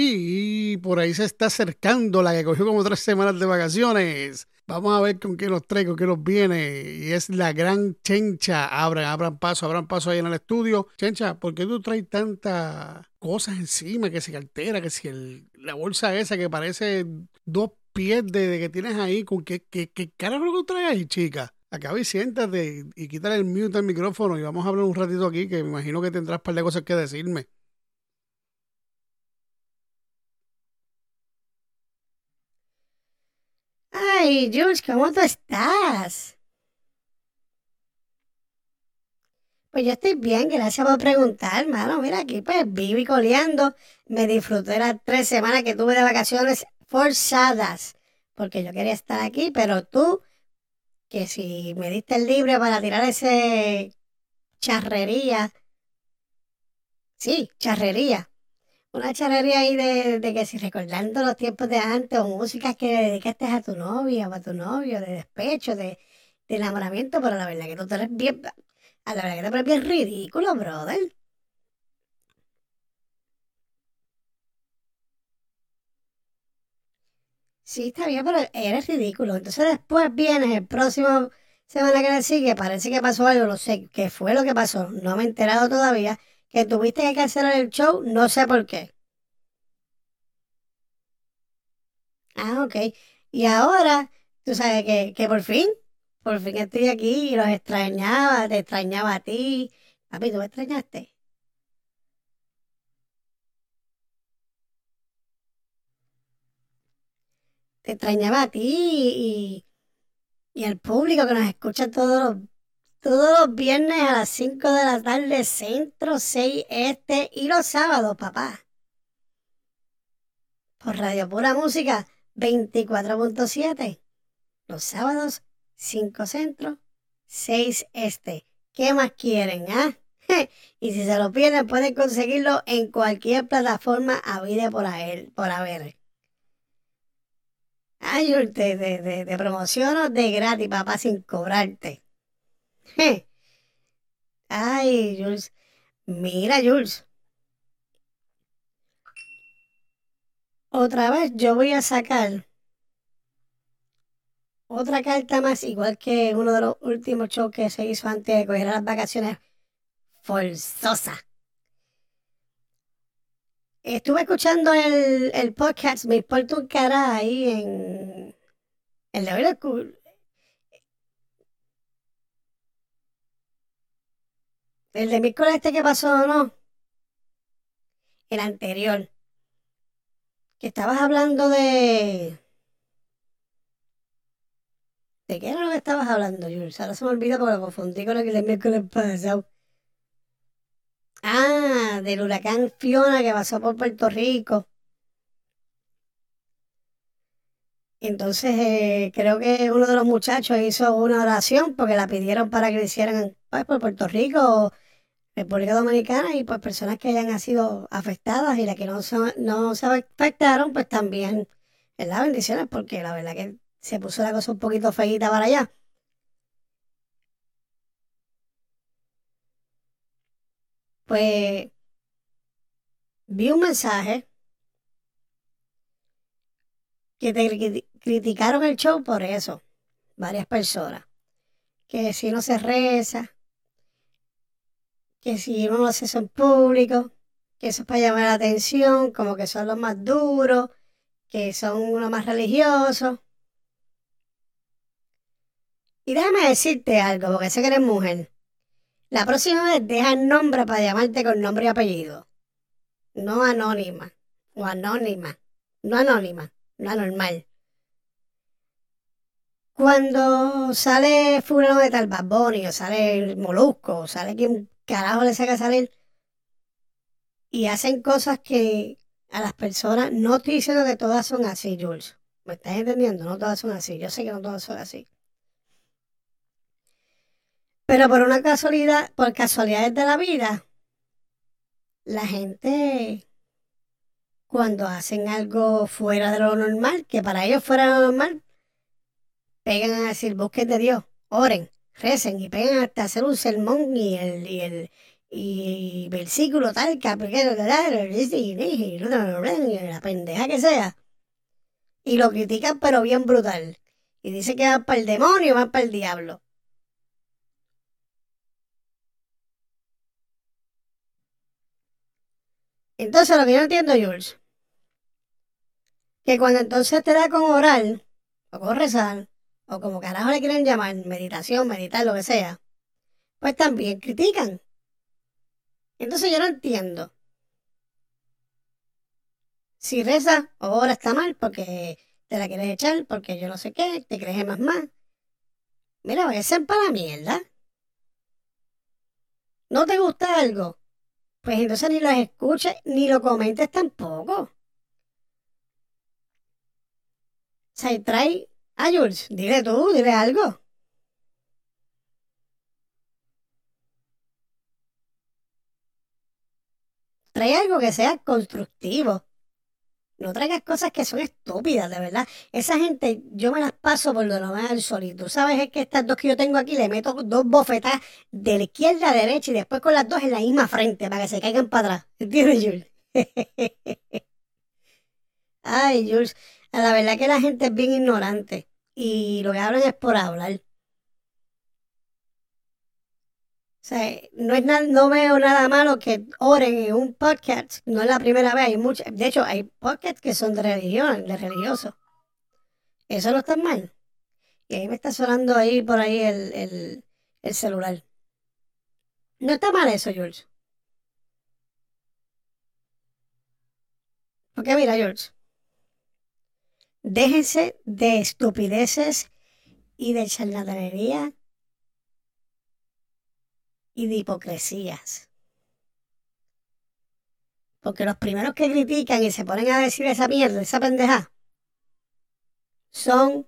Y por ahí se está acercando la que cogió como tres semanas de vacaciones. Vamos a ver con qué nos trae, con qué nos viene. Y es la gran Chencha. Abran, abran paso, abran paso ahí en el estudio. Chencha, ¿por qué tú traes tantas cosas encima? Que si cartera, que si la bolsa esa que parece dos pies de, que tienes ahí. ¿Con qué, qué, qué carajo traes ahí, chica? Acaba y siéntate y quítale el mute al micrófono y vamos a hablar un ratito aquí que me imagino que tendrás un par de cosas que decirme. Ay, Jules, ¿cómo tú estás? Pues yo estoy bien, gracias por preguntar, hermano. Mira, aquí pues viví coleando. Me disfruté las tres semanas que tuve de vacaciones forzadas. Porque yo quería estar aquí, pero tú, que si me diste el libre para tirar ese charrería. Sí, charrería una charrería ahí de, de, que si recordando los tiempos de antes o músicas que dedicaste a tu novia o a tu novio, de despecho, de, enamoramiento, pero la verdad que tú te eres bien, a la verdad que te eres bien ridículo, brother. Sí, está bien, pero eres ridículo. Entonces después vienes el próximo semana que le sigue, parece que pasó algo, no sé qué fue lo que pasó, no me he enterado todavía que tuviste que cancelar el show, no sé por qué. Ah, ok. Y ahora, tú sabes que, que por fin, por fin estoy aquí y los extrañaba, te extrañaba a ti. Papi, ¿tú me extrañaste? Te extrañaba a ti y, y al público que nos escucha todos los todos los viernes a las 5 de la tarde, centro 6 este y los sábados, papá. Por Radio Pura Música 24.7. Los sábados 5 centro, 6 este. ¿Qué más quieren, ah? y si se lo pierden, pueden conseguirlo en cualquier plataforma a vida por, él, por haber. Ay, de, de, de, de promoción de gratis, papá, sin cobrarte. Ay, Jules. Mira, Jules. Otra vez yo voy a sacar otra carta más, igual que uno de los últimos shows que se hizo antes de coger las vacaciones. Forzosa. Estuve escuchando el, el podcast Me importa un cara ahí en el de hoy El de miércoles este que pasó, ¿no? El anterior. Que estabas hablando de... ¿De qué era lo que estabas hablando, Jules? Ahora se me olvida porque lo confundí con el que el miércoles pasado. Ah, del huracán Fiona que pasó por Puerto Rico. Entonces, eh, creo que uno de los muchachos hizo una oración porque la pidieron para que lo hicieran pues, por Puerto Rico República Dominicana y pues personas que hayan sido afectadas y las que no se, no se afectaron, pues también, ¿verdad? Bendiciones, porque la verdad que se puso la cosa un poquito feita para allá. Pues vi un mensaje que te criticaron el show por eso, varias personas, que si no se reza, que si uno lo hace eso en público, que eso es para llamar la atención, como que son los más duros, que son los más religiosos. Y déjame decirte algo, porque sé que eres mujer. La próxima vez deja el nombre para llamarte con nombre y apellido. No anónima. O anónima. No anónima. No anormal. Cuando sale fulano de tal Bad o sale el Molusco, o sale quien carajo le saca salir y hacen cosas que a las personas, no estoy diciendo que todas son así, Jules. ¿Me estás entendiendo? No todas son así. Yo sé que no todas son así. Pero por una casualidad, por casualidades de la vida, la gente cuando hacen algo fuera de lo normal, que para ellos fuera lo normal, pegan a decir, busquen de Dios, oren recen y pegan hasta hacer un sermón y el, y el, y versículo tal, capítulo, la pendeja que sea. Y lo critican, pero bien brutal. Y dice que va para el demonio, va para el diablo. Entonces, lo que yo entiendo, Jules, que cuando entonces te da con oral, o con rezar, o como carajo le quieren llamar, meditación, meditar, lo que sea, pues también critican. Entonces yo no entiendo. Si reza o ora está mal porque te la quieres echar, porque yo no sé qué, te crees más más. Mira, ser para la mierda. ¿No te gusta algo? Pues entonces ni lo escuches ni lo comentes tampoco. O sea, trae a Jules, dile tú, dile algo. Trae algo que sea constructivo. No traigas cosas que son estúpidas, de verdad. Esa gente, yo me las paso por lo normal al solito. ¿Sabes? Es que estas dos que yo tengo aquí le meto dos bofetas de la izquierda a la derecha y después con las dos en la misma frente para que se caigan para atrás. ¿Entiendes, Jules? Ay, Jules, la verdad que la gente es bien ignorante y lo que hablan es por hablar. sea, no, es no veo nada malo que oren en un podcast. No es la primera vez. Hay muchas, de hecho, hay podcasts que son de religión, de religiosos. Eso no está mal. Y ahí me está sonando ahí por ahí el, el celular. No está mal eso, George. Porque mira, George. Déjense de estupideces y de charlatanería y de hipocresías. Porque los primeros que critican y se ponen a decir esa mierda, esa pendeja, son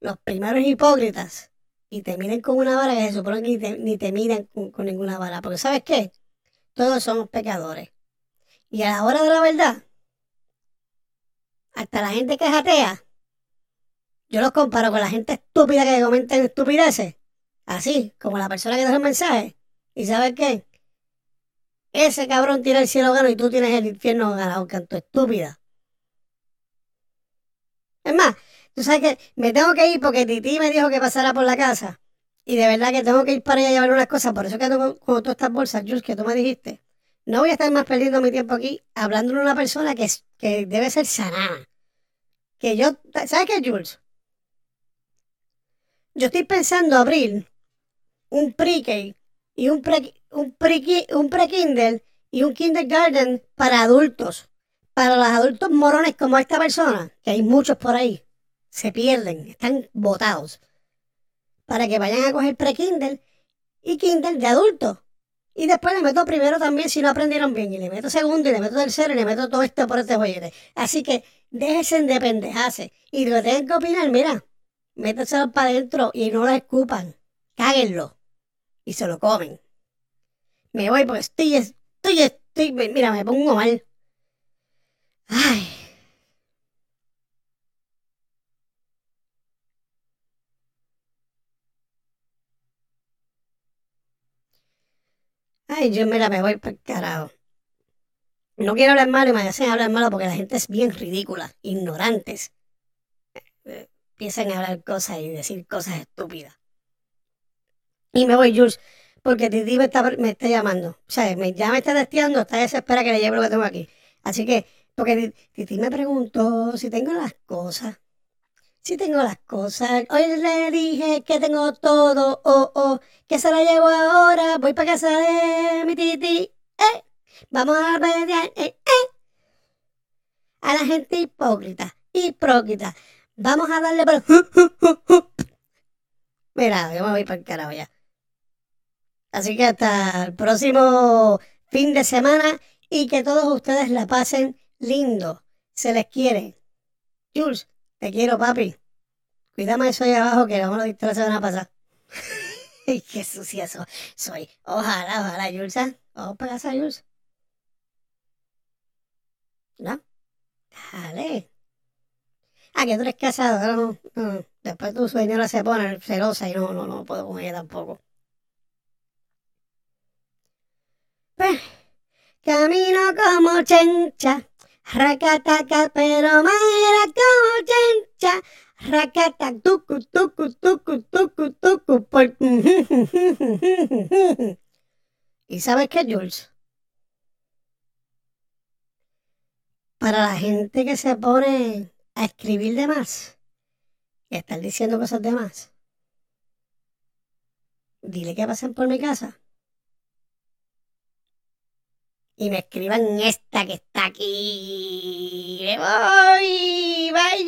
los primeros hipócritas y te miren con una vara que se supone que ni te, miran con, ninguna vara. Porque ¿sabes qué? Todos somos pecadores. Y a la hora de la verdad, hasta la gente que es yo los comparo con la gente estúpida que comenta estupideces. Así, como la persona que deja el mensaje. ¿Y sabes qué? Ese cabrón tiene el cielo ganado y tú tienes el infierno ganado, canto estúpida. Es más, tú sabes que me tengo que ir porque Titi me dijo que pasara por la casa. Y de verdad que tengo que ir para allá a llevar unas cosas. Por eso que tengo con todas estas bolsas, Jules, que tú me dijiste. No voy a estar más perdiendo mi tiempo aquí hablando de una persona que, que debe ser sanada. Que yo, ¿sabes qué, Jules? Yo estoy pensando abrir un pre y un pre, un pre, un pre y un kindergarten para adultos. Para los adultos morones como esta persona, que hay muchos por ahí, se pierden, están botados. Para que vayan a coger pre-kindle y kindle de adultos. Y después le meto primero también si no aprendieron bien. Y le meto segundo y le meto tercero y le meto todo esto por este joyete. Así que déjense de pendejarse. Y lo tienen que opinar, mira, méteselo para adentro y no lo escupan. Cáguenlo y se lo comen. Me voy porque estoy, estoy, estoy, mira, me pongo mal. Ay. Ay, yo mira, me voy para el carajo. No quiero hablar malo y me hacen hablar malo porque la gente es bien ridícula, ignorantes. Eh, empiezan a hablar cosas y decir cosas estúpidas. Y me voy, Jules, porque Titi me está, me está llamando. O sea, me, ya me está testeando, está desesperada que le lleve lo que tengo aquí. Así que, porque Titi me preguntó si tengo las cosas. Si tengo las cosas. Hoy le dije que tengo todo, oh, oh, que se la llevo ahora. Voy para casa de mi Titi. Eh, vamos a pelear, eh, eh. A la gente hipócrita, hipócrita. Vamos a darle por... Mira, yo me voy para el carajo ya. Así que hasta el próximo fin de semana y que todos ustedes la pasen lindo. Se les quiere. Jules, te quiero, papi. Cuídame eso ahí abajo que no lo diste la semana pasada. Qué sucia soy. Ojalá, ojalá. ¿eh? Vamos para casa, Jules. ¿No? Dale. Ah, que tú eres casado. No, Después tu señora se pone celosa y no, no, no puedo con ella tampoco. Camino como chencha, racataca, pero madera como chencha. Racata, tucu, tucu, tucu, tucu, tucu, por... ¿Y sabes qué, Jules? Para la gente que se pone a escribir de más y a estar diciendo cosas de más, dile que pasen por mi casa y me escriban esta que está aquí. ¡Me voy! ¡Bye!